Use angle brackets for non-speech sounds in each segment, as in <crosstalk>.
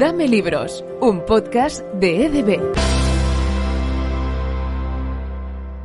Dame Libros, un podcast de EDB.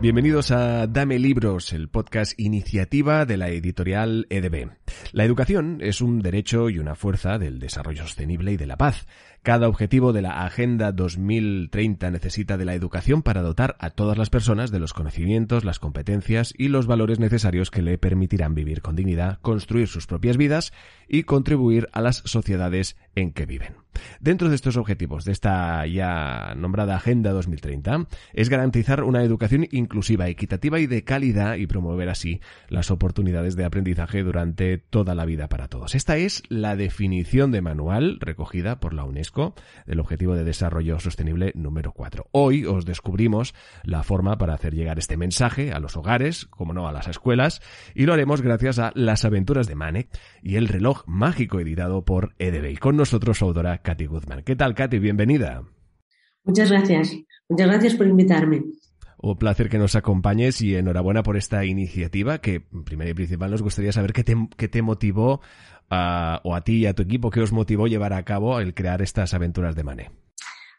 Bienvenidos a Dame Libros, el podcast iniciativa de la editorial EDB. La educación es un derecho y una fuerza del desarrollo sostenible y de la paz. Cada objetivo de la Agenda 2030 necesita de la educación para dotar a todas las personas de los conocimientos, las competencias y los valores necesarios que le permitirán vivir con dignidad, construir sus propias vidas y contribuir a las sociedades en que viven. Dentro de estos objetivos de esta ya nombrada Agenda 2030 es garantizar una educación inclusiva, equitativa y de calidad y promover así las oportunidades de aprendizaje durante toda la vida para todos. Esta es la definición de manual recogida por la UNESCO del Objetivo de Desarrollo Sostenible número 4. Hoy os descubrimos la forma para hacer llegar este mensaje a los hogares, como no a las escuelas, y lo haremos gracias a Las aventuras de Manek y el reloj mágico editado por EDB. Nosotros su autora Katy Guzmán. ¿Qué tal, Katy? Bienvenida. Muchas gracias. Muchas gracias por invitarme. Un placer que nos acompañes y enhorabuena por esta iniciativa que, primero y principal, nos gustaría saber qué te, qué te motivó a, o a ti y a tu equipo, qué os motivó llevar a cabo el crear estas aventuras de Mane.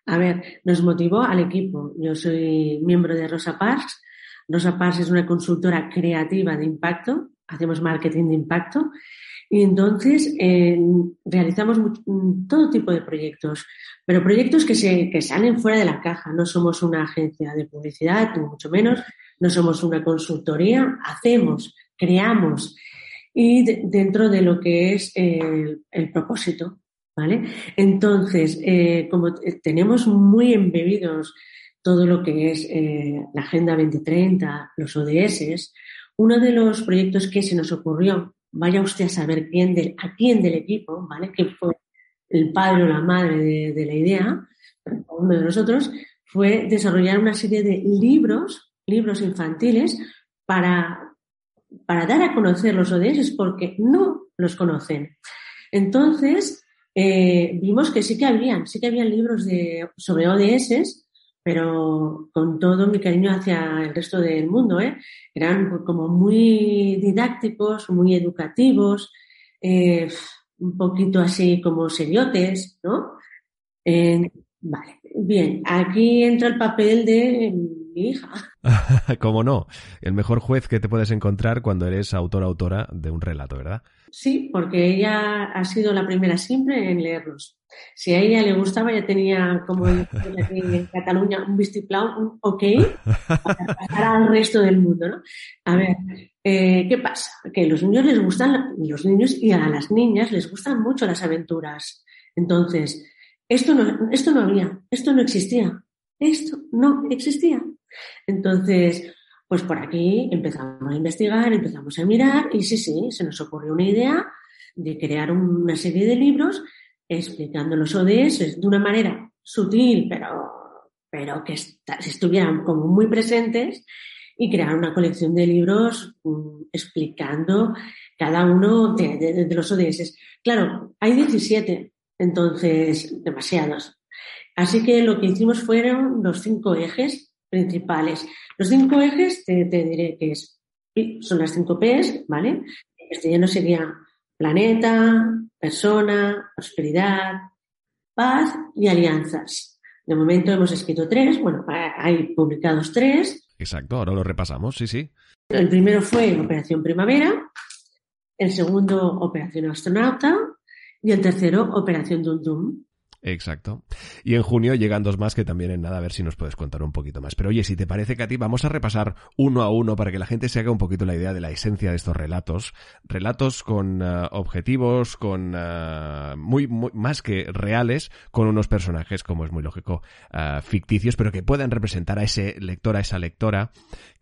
A ver, nos motivó al equipo. Yo soy miembro de Rosa Parks. Rosa Parks es una consultora creativa de impacto. Hacemos marketing de impacto y entonces eh, realizamos todo tipo de proyectos, pero proyectos que, se, que salen fuera de la caja. No somos una agencia de publicidad, ni mucho menos, no somos una consultoría, hacemos, creamos y de, dentro de lo que es eh, el propósito. ¿Vale? Entonces, eh, como tenemos muy embebidos todo lo que es la Agenda 2030, los ODS, uno de los proyectos que se nos ocurrió vaya usted a saber quién del, a quién del equipo, ¿vale? Que fue el padre o la madre de, la idea, uno de nosotros, fue desarrollar una serie de libros, libros infantiles, para, para dar a conocer los ODS porque no los conocen. Entonces, eh, vimos que sí que habían, sí que habían libros de, sobre ODS, pero con todo mi cariño hacia el resto del mundo, ¿eh? Eran como muy didácticos, muy educativos, eh, un poquito así como seriotes, ¿no? vale, bien, aquí entra el papel de mi hija. <laughs> <laughs> ¿Cómo no? El mejor juez que te puedes encontrar cuando eres autor-autora de un relato, ¿verdad? Sí, porque ella ha sido la primera siempre en leerlos. Si a ella le gustaba, ya tenía, como <laughs> en Cataluña, un vistiplau, un ok, para pasar al resto del mundo, ¿no? A ver, eh, ¿qué pasa? Que a los niños les gustan, los niños y a las niñas les gustan mucho las aventuras. Entonces, esto no, esto no había, esto no existía, esto no existía. Entonces, pues por aquí empezamos a investigar, empezamos a mirar y sí, sí, se nos ocurrió una idea de crear una serie de libros explicando los ODS de una manera sutil, pero, pero que estuvieran como muy presentes y crear una colección de libros mm, explicando cada uno de, los ODS. Claro, hay 17, entonces demasiados. Así que lo que hicimos fueron los cinco ejes principales. Los cinco ejes te, te diré que es, son las cinco P's, ¿vale? En castellano sería planeta, persona, prosperidad, paz y alianzas. De momento hemos escrito tres, bueno, hay publicados tres. Exacto, ahora lo repasamos, sí, sí. El primero fue Operación Primavera, el segundo Operación Astronauta y el tercero Operación Dum Dum. Exacto. Y en junio llegan dos más que también en nada, a ver si nos puedes contar un poquito más. Pero oye, si te parece, Katy, vamos a repasar uno a uno para que la gente se haga un poquito la idea de la esencia de estos relatos. Relatos con uh, objetivos, con uh, muy, muy, más que reales, con unos personajes, como es muy lógico, uh, ficticios, pero que puedan representar a ese lector, a esa lectora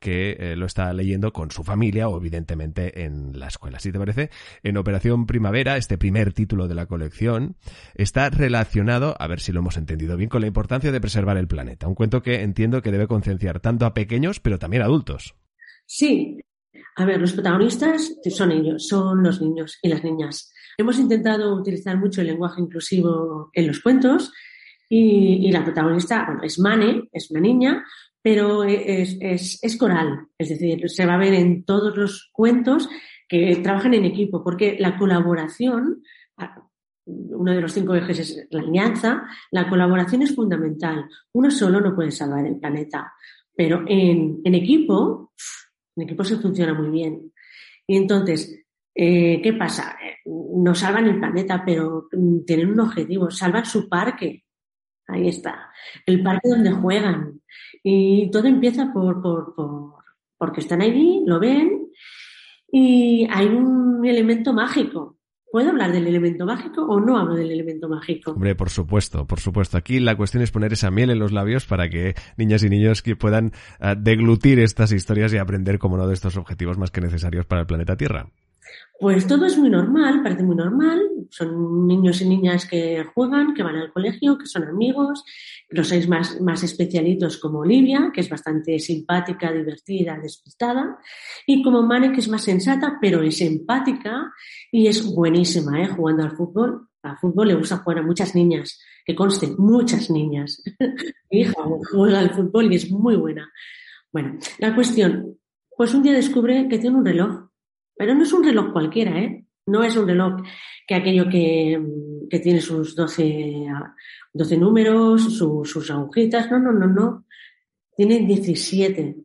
que eh, lo está leyendo con su familia o evidentemente en la escuela. Si te parece, en Operación Primavera, este primer título de la colección, está relacionado a ver si lo hemos entendido bien, con la importancia de preservar el planeta. Un cuento que entiendo que debe concienciar tanto a pequeños, pero también a adultos. Sí. A ver, los protagonistas son ellos, son los niños y las niñas. Hemos intentado utilizar mucho el lenguaje inclusivo en los cuentos y, y la protagonista bueno, es Mane, es una niña, pero es, coral, es decir, se va a ver en todos los cuentos que trabajan en equipo, porque la colaboración, uno de los cinco ejes es la alianza, la colaboración es fundamental. Uno solo no puede salvar el planeta, pero en, equipo, en equipo se funciona muy bien. Y entonces, eh, ¿qué pasa? No salvan el planeta, pero tienen un objetivo, salvan su parque. Ahí está. El parque donde juegan. Y todo empieza por, por, por porque están allí, lo ven, y hay un elemento mágico ¿Puedo hablar del elemento mágico o no hablo del elemento mágico? Hombre, por supuesto, por supuesto. Aquí la cuestión es poner esa miel en los labios para que niñas y niños que puedan uh, deglutir estas historias y aprender, como no, de estos objetivos más que necesarios para el planeta Tierra. Pues todo es muy normal, parece muy normal. Son niños y niñas que juegan, que van al colegio, que son amigos. Los seis más, más especialitos como Olivia, que es bastante simpática, divertida, despistada. Y como Mane, que es más sensata, pero es empática y es buenísima ¿eh? jugando al fútbol. Al fútbol le gusta jugar a muchas niñas, que conste, muchas niñas. <laughs> Mi hija juega al fútbol y es muy buena. Bueno, la cuestión, pues un día descubre que tiene un reloj pero no es un reloj cualquiera, ¿eh? No es un reloj que aquello que, que tiene sus 12, 12 números, su, sus agujitas. No, no, no, no. Tiene 17.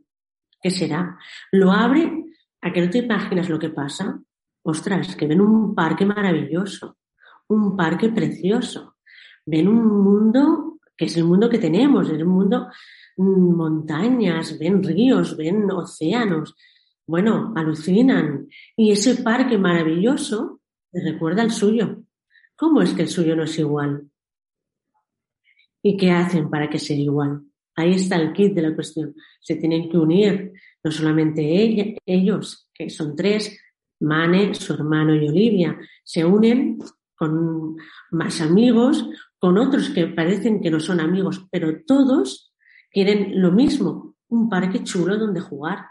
¿Qué será? Lo abre a que no te imaginas lo que pasa. Ostras, que ven un parque maravilloso, un parque precioso. Ven un mundo que es el mundo que tenemos, es el mundo mm, montañas, ven ríos, ven océanos, bueno, alucinan. Y ese parque maravilloso les recuerda al suyo. ¿Cómo es que el suyo no es igual? ¿Y qué hacen para que sea igual? Ahí está el kit de la cuestión. Se tienen que unir, no solamente ella, ellos, que son tres, Mane, su hermano y Olivia, se unen con más amigos, con otros que parecen que no son amigos, pero todos quieren lo mismo, un parque chulo donde jugar.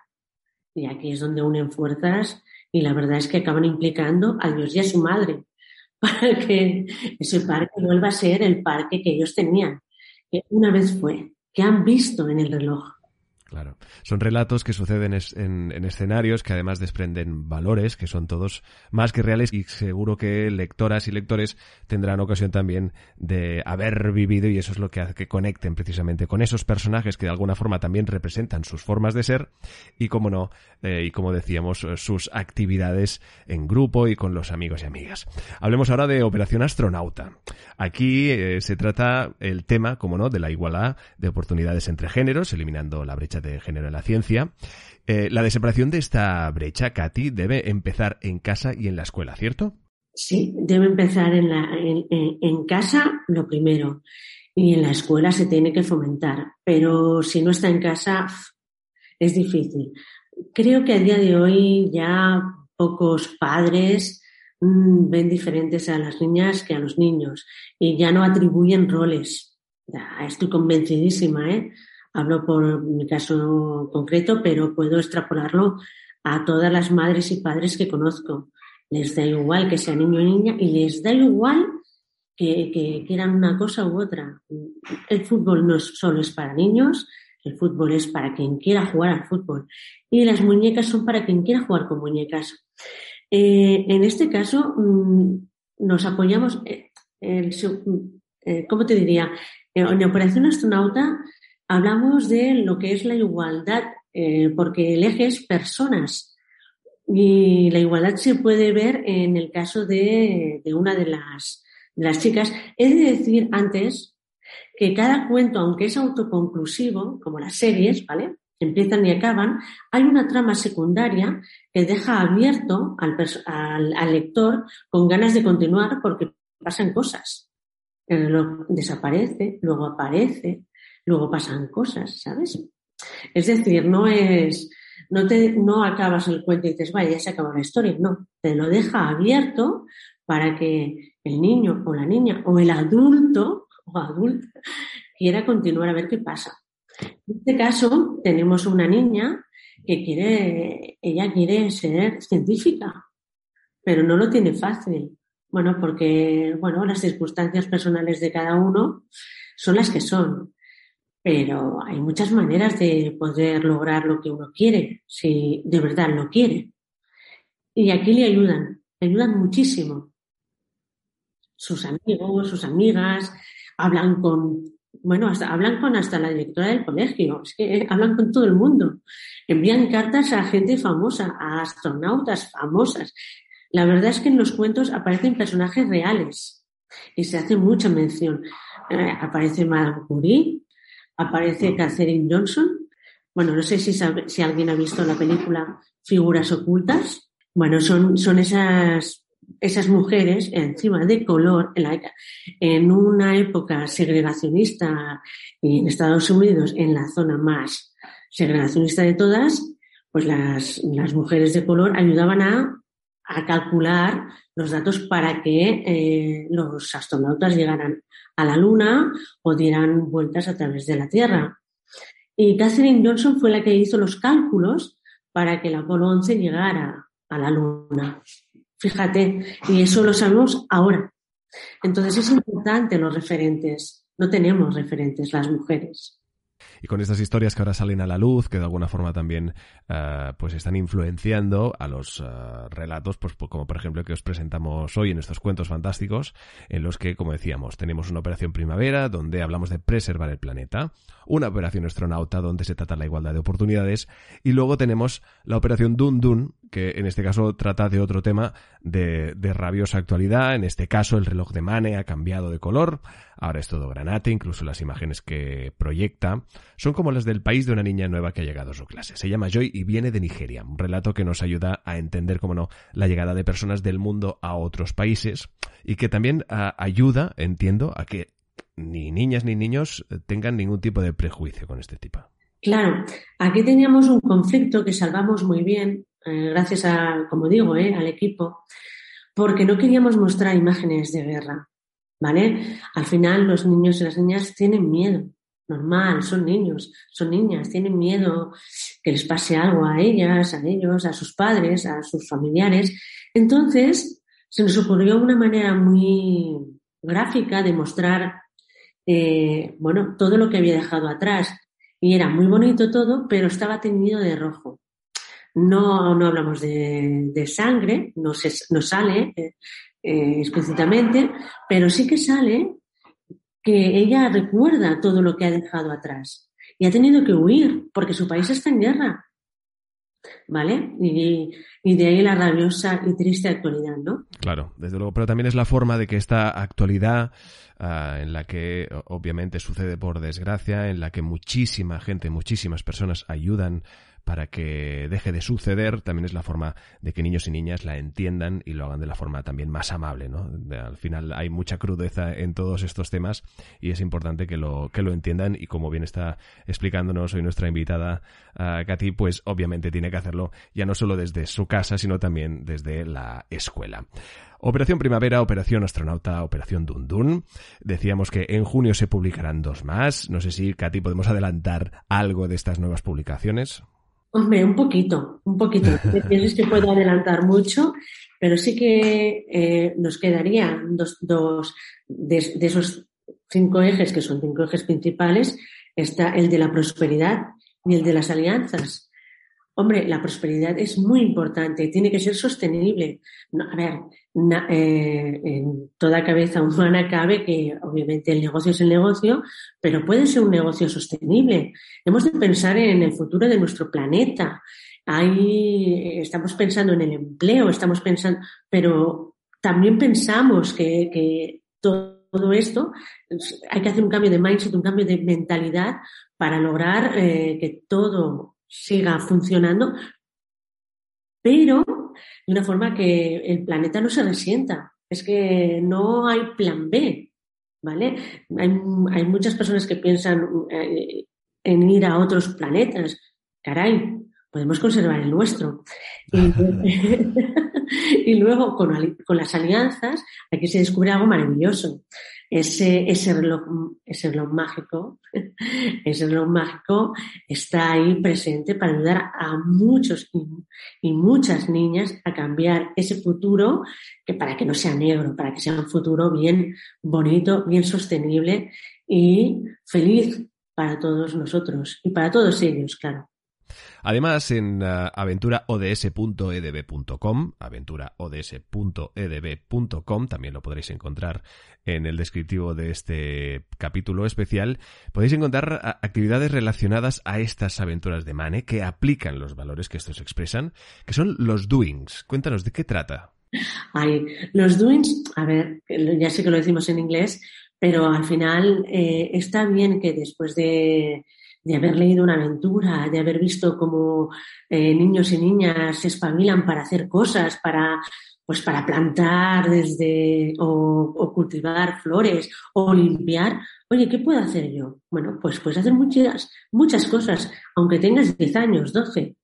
Y aquí es donde unen fuerzas y la verdad es que acaban implicando a Dios y a su madre <laughs> para que ese parque vuelva a ser el parque que ellos tenían, que una vez fue, que han visto en el reloj. Claro. Son relatos que suceden en, en, escenarios que además desprenden valores que son todos más que reales y seguro que lectoras y lectores tendrán ocasión también de haber vivido y eso es lo que hace que conecten precisamente con esos personajes que de alguna forma también representan sus formas de ser y como no, eh, y como decíamos, sus actividades en grupo y con los amigos y amigas. Hablemos ahora de Operación Astronauta. Aquí eh, se trata el tema, como no, de la igualdad de oportunidades entre géneros, eliminando la brecha de género en la ciencia. Eh, la desaparición de esta brecha, Katy, debe empezar en casa y en la escuela, ¿cierto? Sí, debe empezar en, la, en, casa lo primero y en la escuela se tiene que fomentar, pero si no está en casa es difícil. Creo que a día de hoy ya pocos padres mmm, ven diferentes a las niñas que a los niños y ya no atribuyen roles. Estoy convencidísima, ¿eh? Hablo por mi caso concreto, pero puedo extrapolarlo a todas las madres y padres que conozco. Les da igual que sea niño o niña y les da igual que, que quieran una cosa u otra. El fútbol no solo es para niños, el fútbol es para quien quiera jugar al fútbol. Y las muñecas son para quien quiera jugar con muñecas. Eh, en este caso, mmm, nos apoyamos, eh, el, eh, ¿cómo te diría? En Operación Astronauta hablamos de lo que es la igualdad, eh, porque el eje es personas. Y la igualdad se puede ver en el caso de, de una de las, las chicas. He de decir antes que cada cuento, aunque es autoconclusivo, como las series, ¿vale? Empiezan y acaban, hay una trama secundaria que deja abierto al, lector con ganas de continuar porque pasan cosas. Reloj desaparece, luego aparece, luego pasan cosas, ¿sabes? Es decir, no es, no te, no acabas el cuento y dices, vaya, ya se acabó la historia. No, te lo deja abierto para que el niño o la niña o el adulto o adulta quiera continuar a ver qué pasa. En este caso, tenemos una niña que quiere, ella quiere ser científica, pero no lo tiene fácil. Bueno, porque, bueno, las circunstancias personales de cada uno son las que son. Pero hay muchas maneras de poder lograr lo que uno quiere, si de verdad lo quiere. Y aquí le ayudan, le ayudan muchísimo. Sus amigos, sus amigas, hablan con, bueno, hasta, hablan con hasta la directora del colegio, es que hablan con todo el mundo. Envían cartas a gente famosa, a astronautas famosas. La verdad es que en los cuentos aparecen personajes reales y se hace mucha mención. Eh, aparece Madame Curie, aparece Catherine Johnson. Bueno, no sé si, si alguien ha visto la película Figuras Ocultas. Bueno, son, son esas esas mujeres encima de color en, la, en una época segregacionista en Estados Unidos, en la zona más segregacionista de todas, pues las, las mujeres de color ayudaban a, a calcular los datos para que eh, los astronautas llegaran a la Luna o dieran vueltas a través de la Tierra. Y Catherine Johnson fue la que hizo los cálculos para que el Apolo 11 llegara a la Luna. Fíjate, y eso lo sabemos ahora. Entonces es importante los referentes. No tenemos referentes las mujeres. Y con estas historias que ahora salen a la luz, que de alguna forma también uh, pues están influenciando a los uh, relatos, pues como por ejemplo que os presentamos hoy en estos cuentos fantásticos, en los que, como decíamos, tenemos una operación primavera donde hablamos de preservar el planeta, una operación astronauta donde se trata la igualdad de oportunidades, y luego tenemos la operación Dun Dun, que en este caso trata de otro tema de, de rabiosa actualidad, en este caso el reloj de Mane ha cambiado de color, ahora es todo granate, incluso las imágenes que proyecta son como las del país de una niña nueva que ha llegado a su clase. Se llama Joy y viene de Nigeria, un relato que nos ayuda a entender, como no, la llegada de personas del mundo a otros países y que también a, ah, ayuda, entiendo, a que ni niñas ni niños tengan ningún tipo de prejuicio con este tipo. Claro, aquí teníamos un conflicto que salvamos muy bien, eh, gracias a, como digo, eh, al equipo, porque no queríamos mostrar imágenes de guerra, ¿vale? Al final los niños y las niñas tienen miedo, normal, son niños, son niñas, tienen miedo que les pase algo a ellas, a ellos, a sus padres, a sus familiares. Entonces, se nos ocurrió una manera muy gráfica de mostrar, eh, bueno, todo lo que había dejado atrás. Y era muy bonito todo, pero estaba teñido de rojo. No, no hablamos de, de sangre, no, se, no sale eh, eh, explícitamente, pero sí que sale que ella recuerda todo lo que ha dejado atrás y ha tenido que huir porque su país está en guerra. ¿Vale? Y, y, de ahí la rabiosa y triste actualidad, ¿no? Claro, desde luego, pero también es la forma de que esta actualidad uh, en la que obviamente sucede por desgracia, en la que muchísima gente, muchísimas personas ayudan para que deje de suceder, también es la forma de que niños y niñas la entiendan y lo hagan de la forma también más amable, ¿no? Al final hay mucha crudeza en todos estos temas y es importante que lo, que lo entiendan y como bien está explicándonos hoy nuestra invitada uh, Katy, pues obviamente tiene que hacerlo ya no solo desde su casa, sino también desde la escuela. Operación Primavera, Operación Astronauta, Operación Dundun. Decíamos que en junio se publicarán dos más. No sé si, Katy, podemos adelantar algo de estas nuevas publicaciones. Hombre, un poquito, un poquito. <laughs> Piensas que puedo adelantar mucho, pero sí que eh, nos quedarían dos, dos de, de, esos cinco ejes, que son cinco ejes principales, está el de la prosperidad y el de las alianzas. Hombre, la prosperidad es muy importante, tiene que ser sostenible. a ver, eh, en toda cabeza humana cabe que obviamente el negocio es el negocio, pero puede ser un negocio sostenible. Hemos de pensar en el futuro de nuestro planeta. Ahí estamos pensando en el empleo, estamos pensando, pero también pensamos que, todo, esto, hay que hacer un cambio de mindset, un cambio de mentalidad para lograr eh, que todo siga funcionando, pero de una forma que el planeta no se resienta. Es que no hay plan B, ¿vale? Hay, hay muchas personas que piensan eh, en ir a otros planetas. Caray, podemos conservar el nuestro. Y, <laughs> <laughs> luego con, con, las alianzas aquí se descubre algo maravilloso. Ese, ese, reloj, ese reloj mágico, <laughs> ese reloj mágico está ahí presente para ayudar a muchos y, y muchas niñas a cambiar ese futuro que para que no sea negro, para que sea un futuro bien bonito, bien sostenible y feliz para todos nosotros y para todos ellos, claro. Además, en uh, aventuraods.edb.com, aventuraods.edb.com, también lo podréis encontrar en el descriptivo de este capítulo especial, podéis encontrar uh, actividades relacionadas a estas aventuras de Mane que aplican los valores que estos expresan, que son los doings. Cuéntanos, ¿de qué trata? Ay, los doings, a ver, ya sé que lo decimos en inglés, pero al final eh, está bien que después de de haber leído una aventura, de haber visto cómo eh, niños y niñas se espabilan para hacer cosas, para pues para plantar desde o, cultivar flores o limpiar. Oye, ¿qué puedo hacer yo? Bueno, pues puedes hacer muchas, muchas cosas, aunque tengas 10 años, 12.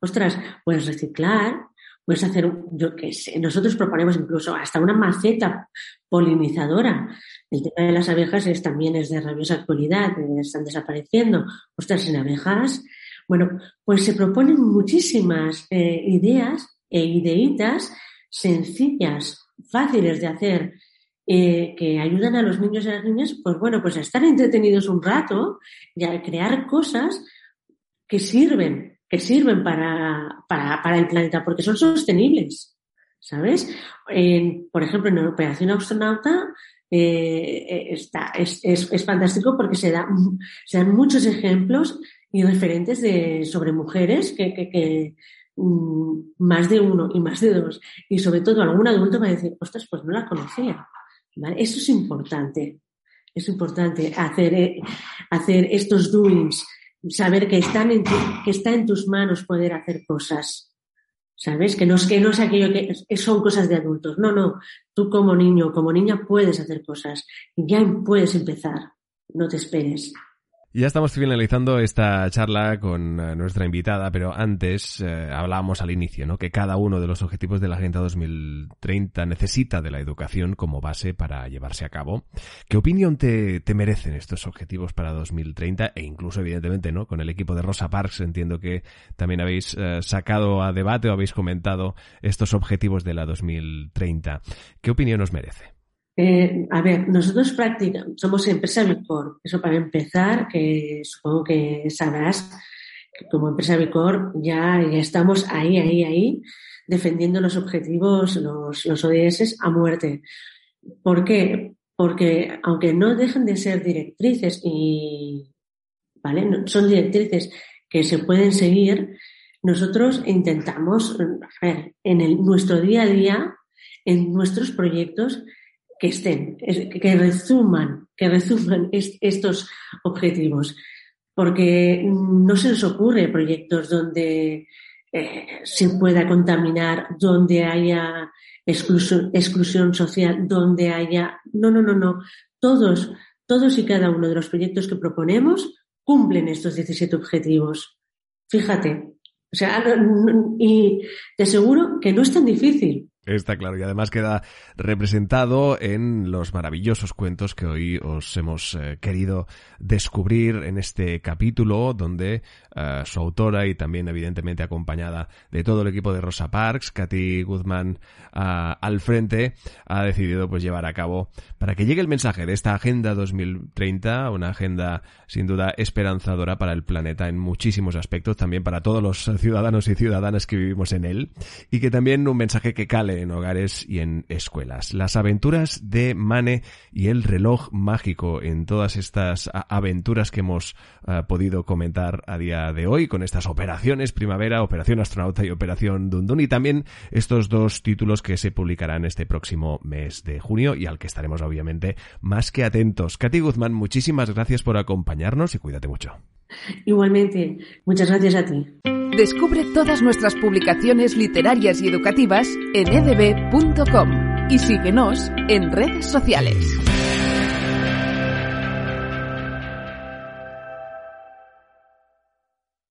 Ostras, puedes reciclar, puedes hacer, yo qué sé, nosotros proponemos incluso hasta una maceta polinizadora. El tema de las abejas es, también es de rabiosa actualidad, están desapareciendo. Ostras, sin abejas. Bueno, pues se proponen muchísimas eh, ideas e ideitas sencillas, fáciles de hacer, eh, que ayudan a los niños y a las niñas, pues bueno, pues a estar entretenidos un rato y a crear cosas que sirven, que sirven para, para, para el planeta, porque son sostenibles. ¿sabes? por ejemplo, en Operación Astronauta eh, eh, está, es, es, es, fantástico porque se, da, se dan muchos ejemplos y referentes de, sobre mujeres que, que, que mm, más de uno y más de dos. Y sobre todo algún adulto va a decir, ostras, pues no la conocía. ¿Vale? Eso es importante. Es importante hacer, eh, hacer estos doings, saber que, están en que está en tus manos poder hacer cosas. ¿Sabes? Que no es que no es aquello que son cosas de adultos. No, no. Tú como niño, como niña puedes hacer cosas y ya puedes empezar. No te esperes. Ya estamos finalizando esta charla con eh, nuestra invitada, pero antes eh, hablábamos al inicio, ¿no? Que cada uno de los objetivos de la Agenda 2030 necesita de la educación como base para llevarse a cabo. ¿Qué opinión te, merecen estos objetivos para 2030? E incluso, evidentemente, ¿no? Con el equipo de Rosa Parks entiendo que también habéis eh, sacado a debate o habéis comentado estos objetivos de la 2030. ¿Qué opinión os merece? Eh, a ver, nosotros practicamos, somos empresa Vicor, eso para empezar, que supongo que sabrás que como empresa Vicor ya, estamos ahí, ahí, ahí, defendiendo los objetivos, los, los ODS a muerte. ¿Por qué? Porque aunque no dejan de ser directrices y, ¿vale? Son directrices que se pueden seguir, nosotros intentamos, a ver, en nuestro día a día, en nuestros proyectos, que estén, que resuman, que resuman estos objetivos. Porque no se nos ocurre proyectos donde eh, se pueda contaminar, donde haya exclusión, exclusión social, donde haya. No, no, no, no. Todos, todos y cada uno de los proyectos que proponemos cumplen estos 17 objetivos. Fíjate. O sea, y te aseguro que no es tan difícil. Está claro, y además queda representado en los maravillosos cuentos que hoy os hemos eh, querido descubrir en este capítulo, donde uh, su autora y también evidentemente acompañada de todo el equipo de Rosa Parks, Katy Guzmán uh, al frente, ha decidido pues llevar a cabo para que llegue el mensaje de esta Agenda 2030, una agenda sin duda esperanzadora para el planeta en muchísimos aspectos, también para todos los ciudadanos y ciudadanas que vivimos en él, y que también un mensaje que cale en hogares y en escuelas. Las aventuras de Mane y el reloj mágico en todas estas aventuras que hemos eh, podido comentar a día de hoy con estas operaciones Primavera, Operación Astronauta y Operación Dundun y también estos dos títulos que se publicarán este próximo mes de junio y al que estaremos obviamente más que atentos. Katy Guzmán, muchísimas gracias por acompañarnos y cuídate mucho. Igualmente, muchas gracias a ti. Descubre todas nuestras publicaciones literarias y educativas en edb.com y síguenos en redes sociales.